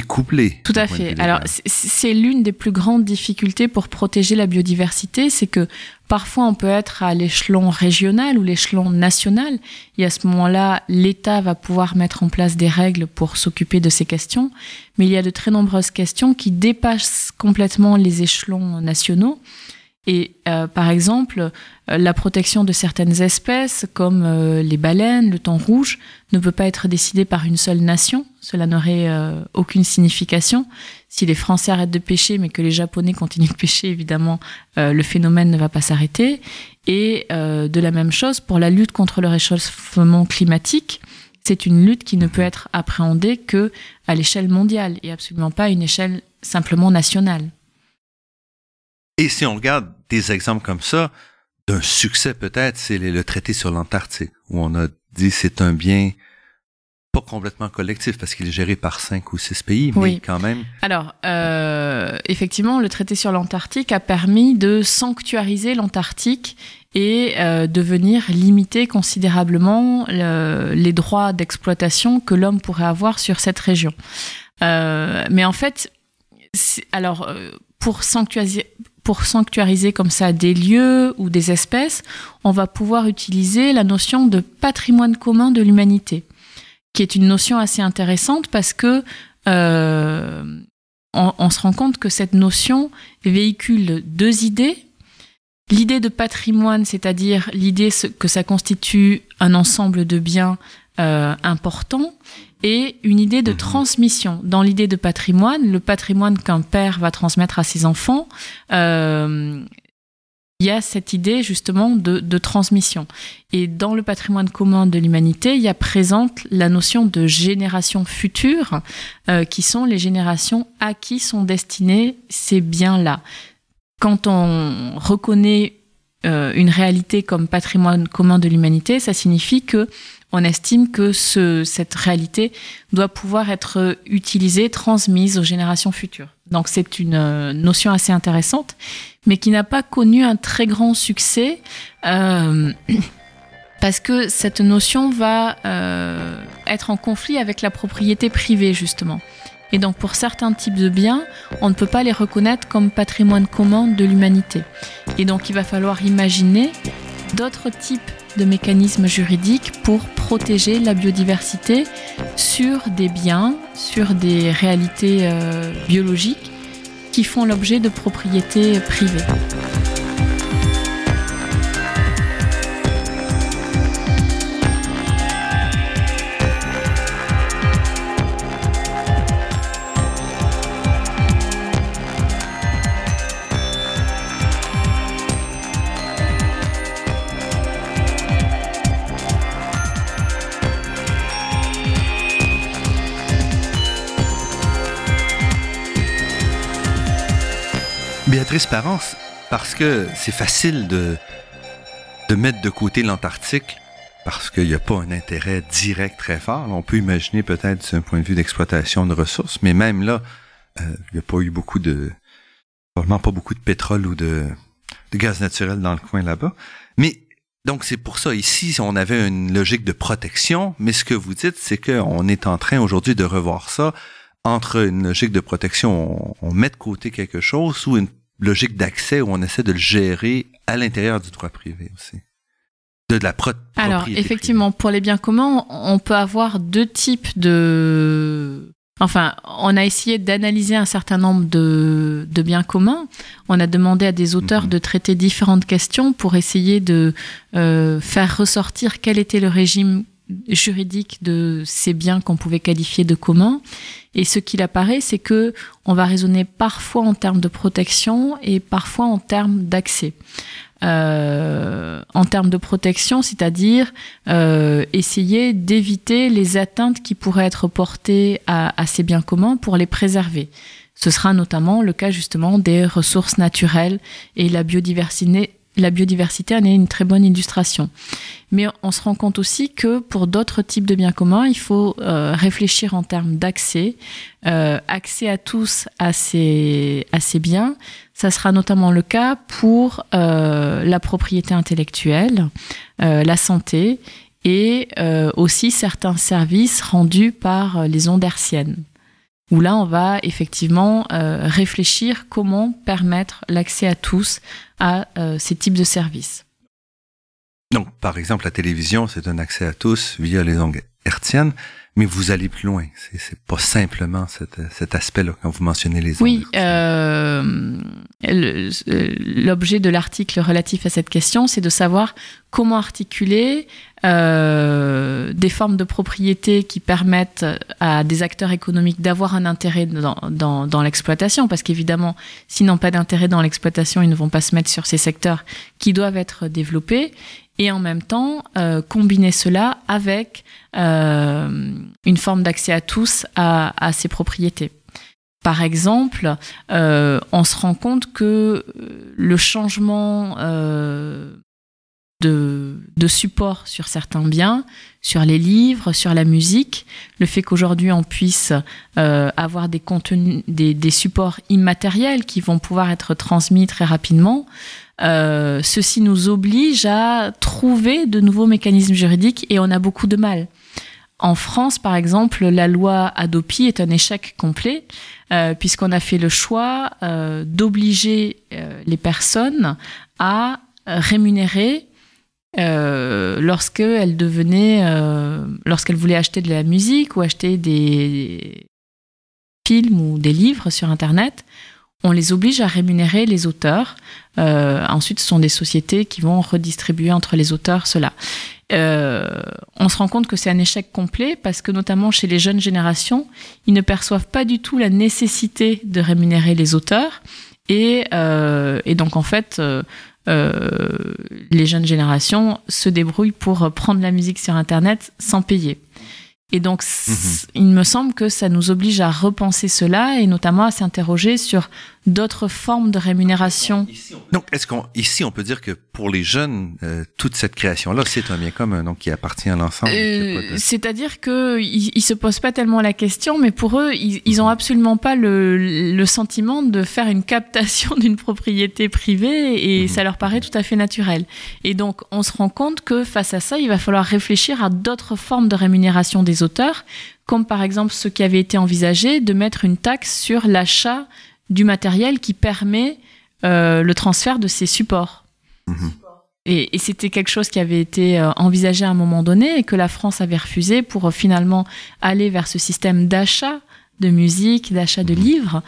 découplé. Tout à fait. Alors, c'est l'une des plus grandes difficultés pour protéger la biodiversité, c'est que parfois on peut être à l'échelon régional ou l'échelon national, et à ce moment-là, l'État va pouvoir mettre en place des règles pour s'occuper de ces questions, mais il y a de très nombreuses questions qui dépassent complètement les échelons nationaux. Et euh, par exemple, euh, la protection de certaines espèces, comme euh, les baleines, le thon rouge, ne peut pas être décidée par une seule nation. Cela n'aurait aucune signification. Si les Français arrêtent de pêcher, mais que les Japonais continuent de pêcher, évidemment, le phénomène ne va pas s'arrêter. Et de la même chose pour la lutte contre le réchauffement climatique. C'est une lutte qui ne peut être appréhendée que à l'échelle mondiale et absolument pas à une échelle simplement nationale. Et si on regarde des exemples comme ça, d'un succès peut-être, c'est le traité sur l'Antarctique, où on a dit c'est un bien pas complètement collectif parce qu'il est géré par cinq ou six pays, mais quand même. Alors, euh, effectivement, le traité sur l'Antarctique a permis de sanctuariser l'Antarctique et euh, de venir limiter considérablement les droits d'exploitation que l'homme pourrait avoir sur cette région. mais en fait, alors pour sanctuariser, pour sanctuariser comme ça des lieux ou des espèces, on va pouvoir utiliser la notion de patrimoine commun de l'humanité, qui est une notion assez intéressante parce que euh, on, se rend compte que cette notion véhicule deux idées. L'idée de patrimoine, c'est-à-dire l'idée que ça constitue un ensemble de biens euh, importants, et une idée de mhm. transmission. Dans l'idée de patrimoine, le patrimoine qu'un père va transmettre à ses enfants, euh, il y a cette idée justement de, de, transmission. Et dans le patrimoine commun de l'humanité, il y a présente la notion de génération future, euh, qui sont les générations à qui sont destinés ces biens-là. Quand on reconnaît euh, une réalité comme patrimoine commun de l'humanité, ça signifie que on estime que ce, cette réalité doit pouvoir être utilisée, transmise aux générations futures. Donc c'est une euh, notion assez intéressante, mais qui n'a pas connu un très grand succès. Euh, parce que cette notion va euh, être en conflit avec la propriété privée, justement. Et donc pour certains types de biens, on ne peut pas les reconnaître comme patrimoine commun de l'humanité. Et donc il va falloir imaginer d'autres types de mécanismes juridiques pour protéger la biodiversité sur des biens, sur des réalités euh, biologiques qui font l'objet de propriétés privées. Transparence parce que c'est facile de, de mettre de côté l'Antarctique parce qu'il n'y a pas un intérêt direct très fort. On peut imaginer peut-être d'un point de vue d'exploitation de ressources, mais même là, euh, il n'y a pas eu beaucoup de, probablement pas beaucoup de pétrole ou de, de gaz naturel dans le coin là-bas. Mais donc c'est pour ça ici, on avait une logique de protection, mais ce que vous dites, c'est qu'on est en train aujourd'hui de revoir ça entre une logique de protection, on, on met de côté quelque chose, ou une logique d'accès où on essaie de le gérer à l'intérieur du droit privé aussi. De, la pro Alors, effectivement, pour les biens communs, on peut avoir deux types de... Enfin, on a essayé d'analyser un certain nombre de, de, biens communs. On a demandé à des auteurs mhm. de traiter différentes questions pour essayer de euh, faire ressortir quel était le régime juridique de ces biens qu'on pouvait qualifier de communs. Et ce qu'il apparaît, c'est que on va raisonner parfois en termes de protection et parfois en termes d'accès. Euh, en termes de protection, c'est-à-dire euh, essayer d'éviter les atteintes qui pourraient être portées à, à, ces biens communs pour les préserver. Ce sera notamment le cas justement des ressources naturelles et la biodiversité, la biodiversité en est une très bonne illustration. Mais on se rend compte aussi que pour d'autres types de biens communs, il faut euh, réfléchir en termes d'accès, euh, accès à tous à ces, biens. Ça sera notamment le cas pour euh, la propriété intellectuelle, la santé et aussi certains services rendus par les ondes hertziennes où là, on va effectivement euh, réfléchir comment permettre l'accès à tous à euh, ces types de services. Donc, par exemple, la télévision, c'est un accès à tous via les ondes hertziennes, mais vous allez plus loin. C'est pas simplement cet, cet aspect-là quand vous mentionnez les. Oui, euh, l'objet de l'article relatif à cette question, c'est de savoir comment articuler euh, des formes de propriété qui permettent à des acteurs économiques d'avoir un intérêt dans, l'exploitation, parce qu'évidemment, s'ils n'ont pas d'intérêt dans l'exploitation, ils ne vont pas se mettre sur ces secteurs qui doivent être développés, et en même temps euh, combiner cela avec euh, une forme d'accès à tous à, ces propriétés. Par exemple, on se rend compte que le changement de, de support sur certains biens, sur les livres, sur la musique, le fait qu'aujourd'hui on puisse euh, avoir des contenus, des, des, supports immatériels qui vont pouvoir être transmis très rapidement, euh, ceci nous oblige à trouver de nouveaux mécanismes juridiques et on a beaucoup de mal. En France, par exemple, la loi Adopi est un échec complet, euh, puisqu'on a fait le choix euh, d'obliger euh, les personnes à rémunérer euh, lorsqu'elles devenaient, euh, lorsqu'elles voulaient acheter de la musique ou acheter des films ou des livres sur Internet, on les oblige à rémunérer les auteurs. Euh, ensuite, ce sont des sociétés qui vont redistribuer entre les auteurs cela. Euh, on se rend compte que c'est un échec complet parce que notamment chez les jeunes générations, ils ne perçoivent pas du tout la nécessité de rémunérer les auteurs. Et, donc en fait, les jeunes générations se débrouillent pour prendre la musique sur Internet sans payer. Et donc, Mhm. il me semble que ça nous oblige à repenser cela et notamment à s'interroger sur d'autres formes de rémunération. Donc, est-ce qu'on ici on peut dire que pour les jeunes, euh, toute cette création-là, c'est un bien commun, donc qui appartient à l'ensemble. Euh, de- C'est-à-dire que ils, ils se posent pas tellement la question, mais pour eux, ils, ils ont absolument pas le, le sentiment de faire une captation d'une propriété privée et Mhm. ça leur paraît tout à fait naturel. Et donc, on se rend compte que face à ça, il va falloir réfléchir à d'autres formes de rémunération des auteurs, comme par exemple ce qui avait été envisagé de mettre une taxe sur l'achat du matériel qui permet euh, le transfert de ces supports. Mhm. Et, et c'était quelque chose qui avait été euh, envisagé à un moment donné et que la France avait refusé pour euh, finalement aller vers ce système d'achat de musique, d'achat de Mhm. livres.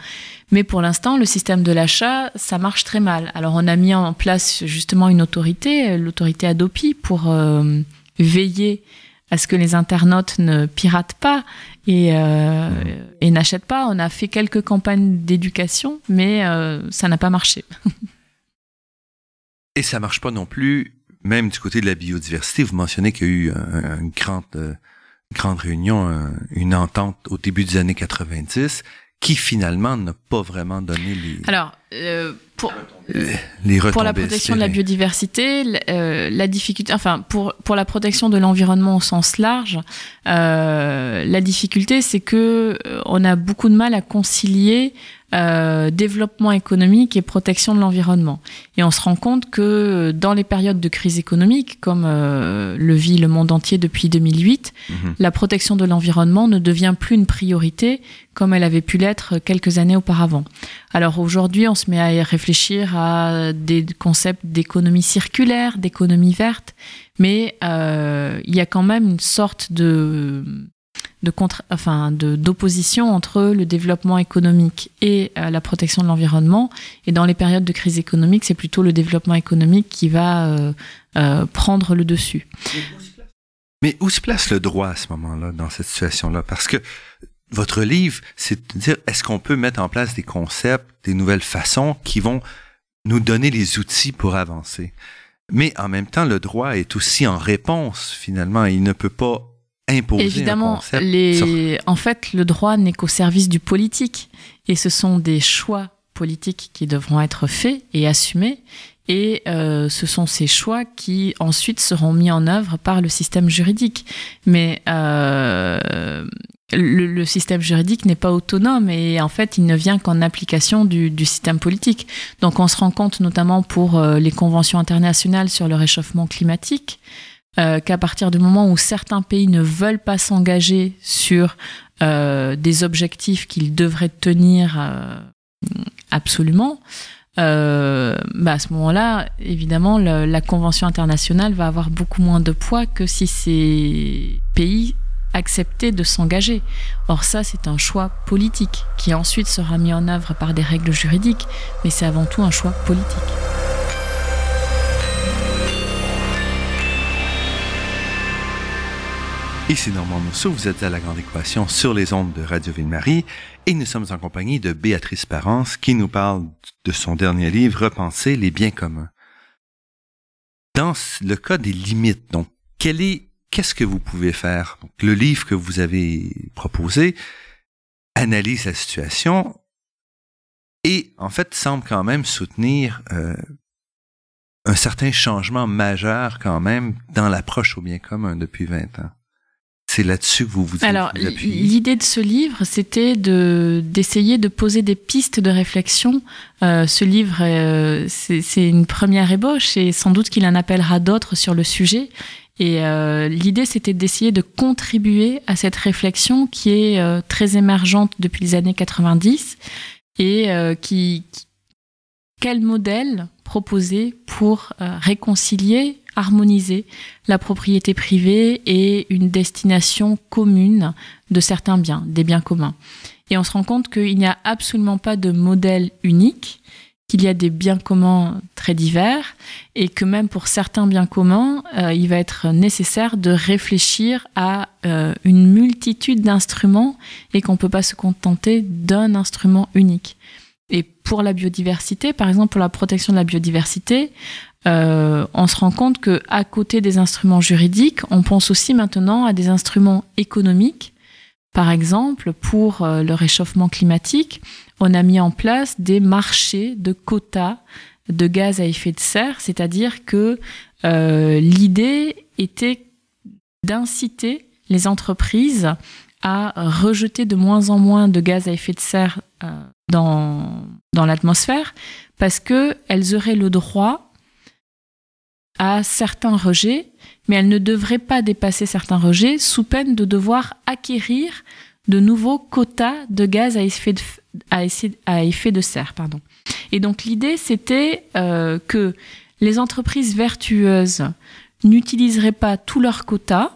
Mais pour l'instant, le système de l'achat, ça marche très mal. Alors on a mis en place justement une autorité, l'autorité Adopi, pour euh, veiller à ce que les internautes ne piratent pas et, euh, et n'achètent pas. On a fait quelques campagnes d'éducation, mais euh, ça n'a pas marché. Et ça marche pas non plus, même du côté de la biodiversité. Vous mentionnez qu'il y a eu un- une grande, euh, grande réunion, un- une entente au début des années 90, qui finalement n'a pas vraiment donné les, Alors, euh, pour, les pour la protection de la biodiversité, euh, la difficulté, enfin pour pour la protection de l'environnement au sens large, euh, la difficulté c'est que euh, on a beaucoup de mal à concilier euh, développement économique et protection de l'environnement. Et on se rend compte que dans les périodes de crise économique, comme euh, le vit le monde entier depuis 2008, Mhm. la protection de l'environnement ne devient plus une priorité comme elle avait pu l'être quelques années auparavant. Alors aujourd'hui, on se met à y réfléchir à des concepts d'économie circulaire, d'économie verte, mais euh, il y a quand même une sorte de de contre, enfin de d'opposition entre le développement économique et euh, la protection de l'environnement. Et dans les périodes de crise économique, c'est plutôt le développement économique qui va euh, euh, prendre le dessus. Mais où se place le droit à ce moment-là, dans cette situation-là? Parce que votre livre, c'est de dire, est-ce qu'on peut mettre en place des concepts, des nouvelles façons qui vont nous donner les outils pour avancer? Mais en même temps, le droit est aussi en réponse, finalement. Il ne peut pas imposer un Évidemment, concept. les... en fait, le droit n'est qu'au service du politique. Et ce sont des choix politiques qui devront être faits et assumés. Et euh, ce sont ces choix qui ensuite seront mis en œuvre par le système juridique. Mais euh, le, le système juridique n'est pas autonome et en fait, il ne vient qu'en application du, du système politique. Donc, on se rend compte notamment pour euh, les conventions internationales sur le réchauffement climatique euh, qu'à partir du moment où certains pays ne veulent pas s'engager sur euh, des objectifs qu'ils devraient tenir euh, absolument, euh, bah à ce moment-là, évidemment, la Convention internationale va avoir beaucoup moins de poids que si ces pays acceptaient de s'engager. Or ça, c'est un choix politique qui ensuite sera mis en œuvre par des règles juridiques, mais c'est avant tout un choix politique. Ici Normand Mousseau, vous êtes à La Grande Équation sur les ondes de Radio Ville-Marie et nous sommes en compagnie de Béatrice Parence qui nous parle de son dernier livre, Repenser les biens communs. Dans le cas des limites, donc, quel est, qu'est-ce que vous pouvez faire? Le livre que vous avez proposé analyse la situation et, en fait, semble quand même soutenir euh, un certain changement majeur quand même dans l'approche au bien commun depuis 20 ans. C'est là-dessus que vous vous, Alors, l'idée de ce livre, c'était de d'essayer de poser des pistes de réflexion. Euh, ce livre, euh, c'est une première ébauche et sans doute qu'il en appellera d'autres sur le sujet. Et euh, l'idée, c'était d'essayer de contribuer à cette réflexion qui est euh, très émergente depuis les années 90 et euh, qui, quel modèle proposer pour réconcilier, harmoniser la propriété privée et une destination commune de certains biens, des biens communs. Et on se rend compte qu'il n'y a absolument pas de modèle unique qu'il y a des biens communs très divers et que même pour certains biens communs, euh, il va être nécessaire de réfléchir à euh, une multitude d'instruments et qu'on ne peut pas se contenter d'un instrument unique. Et pour la biodiversité, par exemple pour la protection de la biodiversité, euh, on se rend compte que à côté des instruments juridiques, on pense aussi maintenant à des instruments économiques. Par exemple, pour le réchauffement climatique, on a mis en place des marchés de quotas de gaz à effet de serre, c'est-à-dire que euh, l'idée était d'inciter les entreprises à rejeter de moins en moins de gaz à effet de serre euh, dans, dans l'atmosphère parce qu'elles auraient le droit à certains rejets, mais elles ne devraient pas dépasser certains rejets sous peine de devoir acquérir de nouveaux quotas de gaz à effet de, serre. Et donc l'idée, c'était euh, que les entreprises vertueuses n'utiliseraient pas tous leurs quotas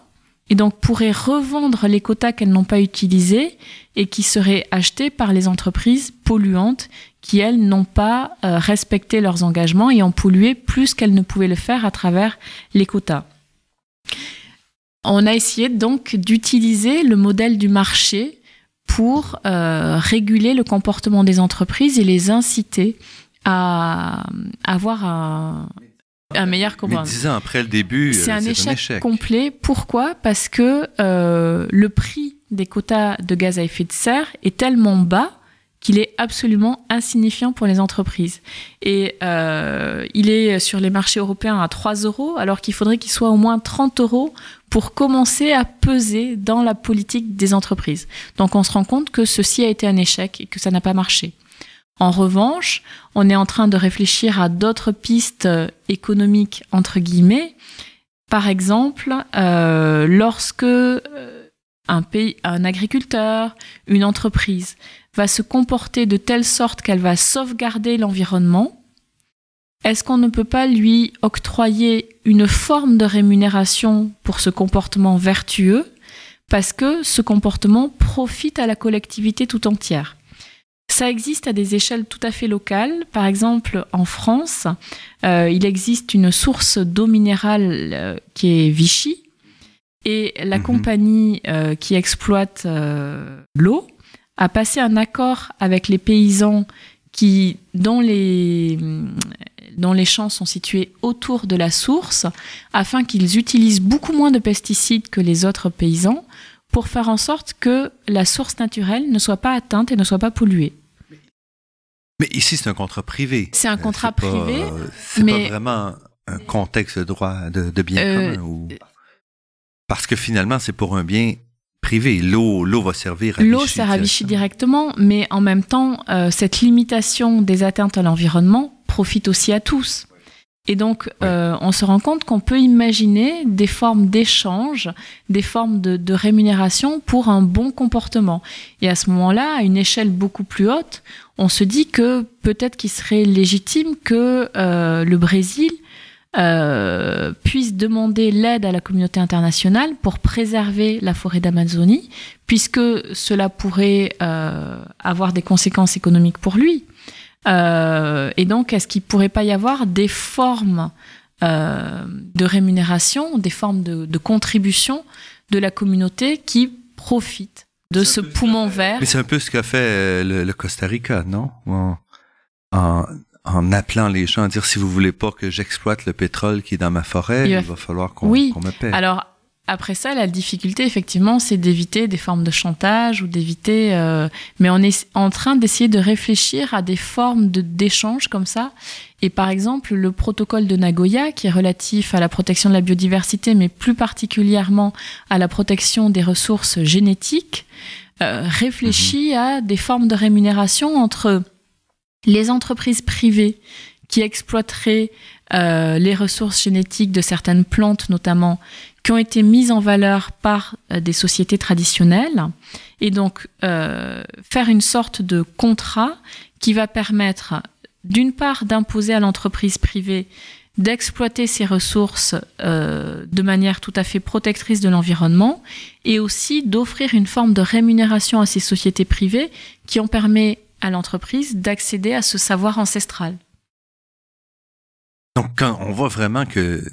et donc pourraient revendre les quotas qu'elles n'ont pas utilisés et qui seraient achetés par les entreprises polluantes qui, elles, n'ont pas euh, respecté leurs engagements et ont pollué plus qu'elles ne pouvaient le faire à travers les quotas. On a essayé donc d'utiliser le modèle du marché pour euh, réguler le comportement des entreprises et les inciter à avoir un, meilleur comportement. Mais dix ans après le début, c'est un, échec complet. Pourquoi? Parce que euh, le prix des quotas de gaz à effet de serre est tellement bas qu'il est absolument insignifiant pour les entreprises. Et euh, il est sur les marchés européens à 3 euros, alors qu'il faudrait qu'il soit au moins 30 euros pour commencer à peser dans la politique des entreprises. Donc on se rend compte que ceci a été un échec et que ça n'a pas marché. En revanche, on est en train de réfléchir à d'autres pistes économiques, entre guillemets. Par exemple, euh, lorsque euh, un agriculteur, une entreprise va se comporter de telle sorte qu'elle va sauvegarder l'environnement, est-ce qu'on ne peut pas lui octroyer une forme de rémunération pour ce comportement vertueux? Parce que ce comportement profite à la collectivité tout entière ça existe à des échelles tout à fait locales. Par exemple, en France, euh, il existe une source d'eau minérale euh, qui est Vichy, et la mhm. compagnie euh, qui exploite l'eau a passé un accord avec les paysans qui, dont les, dont les champs sont situés autour de la source, afin qu'ils utilisent beaucoup moins de pesticides que les autres paysans, pour faire en sorte que la source naturelle ne soit pas atteinte et ne soit pas polluée. Mais ici, c'est un contrat privé. C'est un euh, contrat privé. C'est mais... pas vraiment un contexte de droit de, de bien euh, commun. Parce que finalement, c'est pour un bien privé. L'eau, l'eau va servir à L'eau sert à Vichy directement, mais en même temps, euh, cette limitation des atteintes à l'environnement profite aussi à tous. Et donc, euh, on se rend compte qu'on peut imaginer des formes d'échange, des formes de, rémunération pour un bon comportement. Et à ce moment-là, à une échelle beaucoup plus haute, on se dit que peut-être qu'il serait légitime que euh, le Brésil euh, puisse demander l'aide à la communauté internationale pour préserver la forêt d'Amazonie, puisque cela pourrait euh, avoir des conséquences économiques pour lui. Et donc, est-ce qu'il pourrait pas y avoir des formes de rémunération, des formes de, contribution de la communauté qui profitent de ce poumon vert Mais c'est un peu ce qu'a fait le, Costa Rica, non? En, en appelant les gens à dire si vous voulez pas que j'exploite le pétrole qui est dans ma forêt, il va, falloir qu'on oui. me paie. Alors après ça, la difficulté effectivement, c'est d'éviter des formes de chantage ou d'éviter. Euh, mais on est en train d'essayer de réfléchir à des formes de d'échange comme ça. Et par exemple, le protocole de Nagoya, qui est relatif à la protection de la biodiversité, mais plus particulièrement à la protection des ressources génétiques, euh, réfléchit mhm. à des formes de rémunération entre les entreprises privées qui exploiteraient euh, les ressources génétiques de certaines plantes notamment, qui ont été mises en valeur par euh, des sociétés traditionnelles et donc euh, faire une sorte de contrat qui va permettre d'une part d'imposer à l'entreprise privée d'exploiter ses ressources euh, de manière tout à fait protectrice de l'environnement et aussi d'offrir une forme de rémunération à ces sociétés privées qui ont permis à l'entreprise d'accéder à ce savoir ancestral. Donc, on voit vraiment que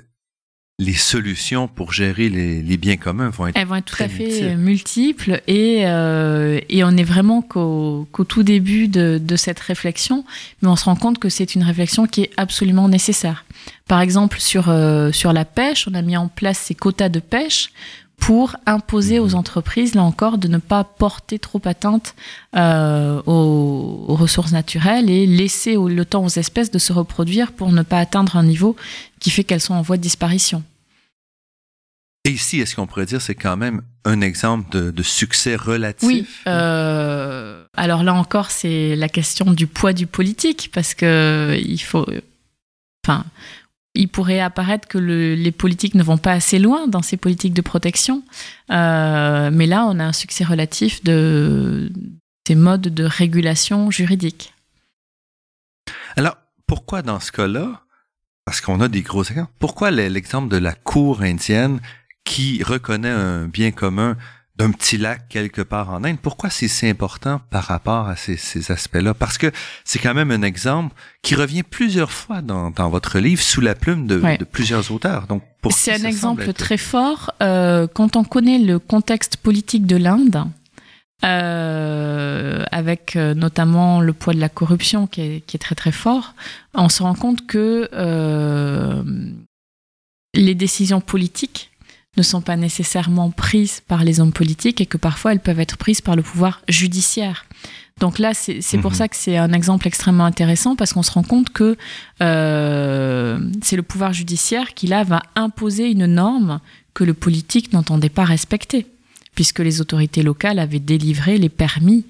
les solutions pour gérer les, biens communs vont être Elles vont être tout à fait multiples, et, euh, et on est vraiment qu'au tout début de, de, cette réflexion, mais on se rend compte que c'est une réflexion qui est absolument nécessaire. Par exemple, sur, euh, sur la pêche, on a mis en place ces quotas de pêche pour imposer aux entreprises, là encore, de ne pas porter trop atteinte euh, aux, aux, ressources naturelles et laisser le temps aux espèces de se reproduire pour ne pas atteindre un niveau qui fait qu'elles sont en voie de disparition. Et ici, est-ce qu'on pourrait dire c'est quand même un exemple de, de succès relatif? Oui. Euh, alors là encore, c'est la question du poids du politique parce que il faut, enfin, il pourrait apparaître que le, les politiques ne vont pas assez loin dans ces politiques de protection. Euh, mais là, on a un succès relatif de ces modes de régulation juridique. Alors, pourquoi dans ce cas-là, parce qu'on a des gros exemples, pourquoi l'exemple de la cour indienne qui reconnaît un bien commun d'un petit lac quelque part en Inde. Pourquoi c'est si important par rapport à ces, ces aspects-là? Parce que c'est quand même un exemple qui revient plusieurs fois dans, dans votre livre sous la plume de, de plusieurs auteurs. Donc, c'est un exemple très fort. Euh, quand on connaît le contexte politique de l'Inde, euh, avec euh, notamment le poids de la corruption qui est, qui est, très très fort, on se rend compte que euh, les décisions politiques ne sont pas nécessairement prises par les hommes politiques et que parfois elles peuvent être prises par le pouvoir judiciaire. Donc là, c'est pour mhm. ça que c'est un exemple extrêmement intéressant parce qu'on se rend compte que euh, c'est le pouvoir judiciaire qui là va imposer une norme que le politique n'entendait pas respecter, puisque les autorités locales avaient délivré les permis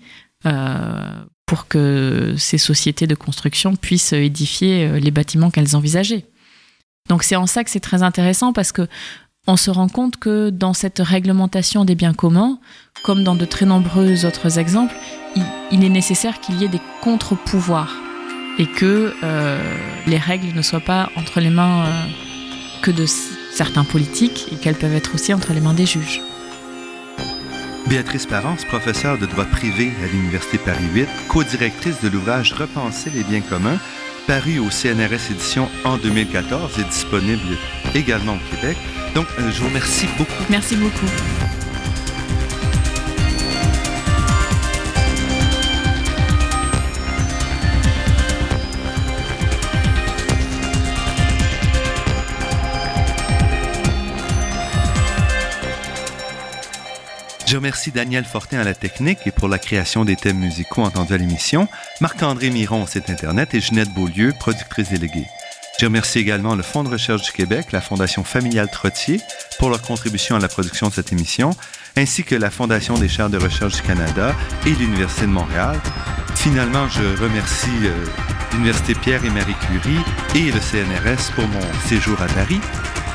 euh, pour que ces sociétés de construction puissent édifier euh, les bâtiments qu'elles envisageaient. Donc c'est en ça que c'est très intéressant parce que on se rend compte que dans cette réglementation des biens communs, comme dans de très nombreux autres exemples, il, est nécessaire qu'il y ait des contre-pouvoirs et que euh, les règles ne soient pas entre les mains euh, que de certains politiques et qu'elles peuvent être aussi entre les mains des juges. Béatrice Parence, professeure de droit privé à l'Université Paris 8, co-directrice de l'ouvrage Repenser les biens communs, paru au CNRS Édition en 2014 et disponible également au Québec. Donc, euh, je vous remercie beaucoup. Merci beaucoup. Je remercie Daniel Fortin à la technique et pour la création des thèmes musicaux entendus à l'émission, Marc-André Miron au site Internet et Ginette Beaulieu, productrice déléguée. Je remercie également le Fonds de recherche du Québec, la Fondation familiale Trottier pour leur contribution à la production de cette émission, ainsi que la Fondation des chaires de recherche du Canada et l'Université de Montréal. Finalement, je remercie euh, l'Université Pierre et Marie Curie et le CNRS pour mon séjour à Paris.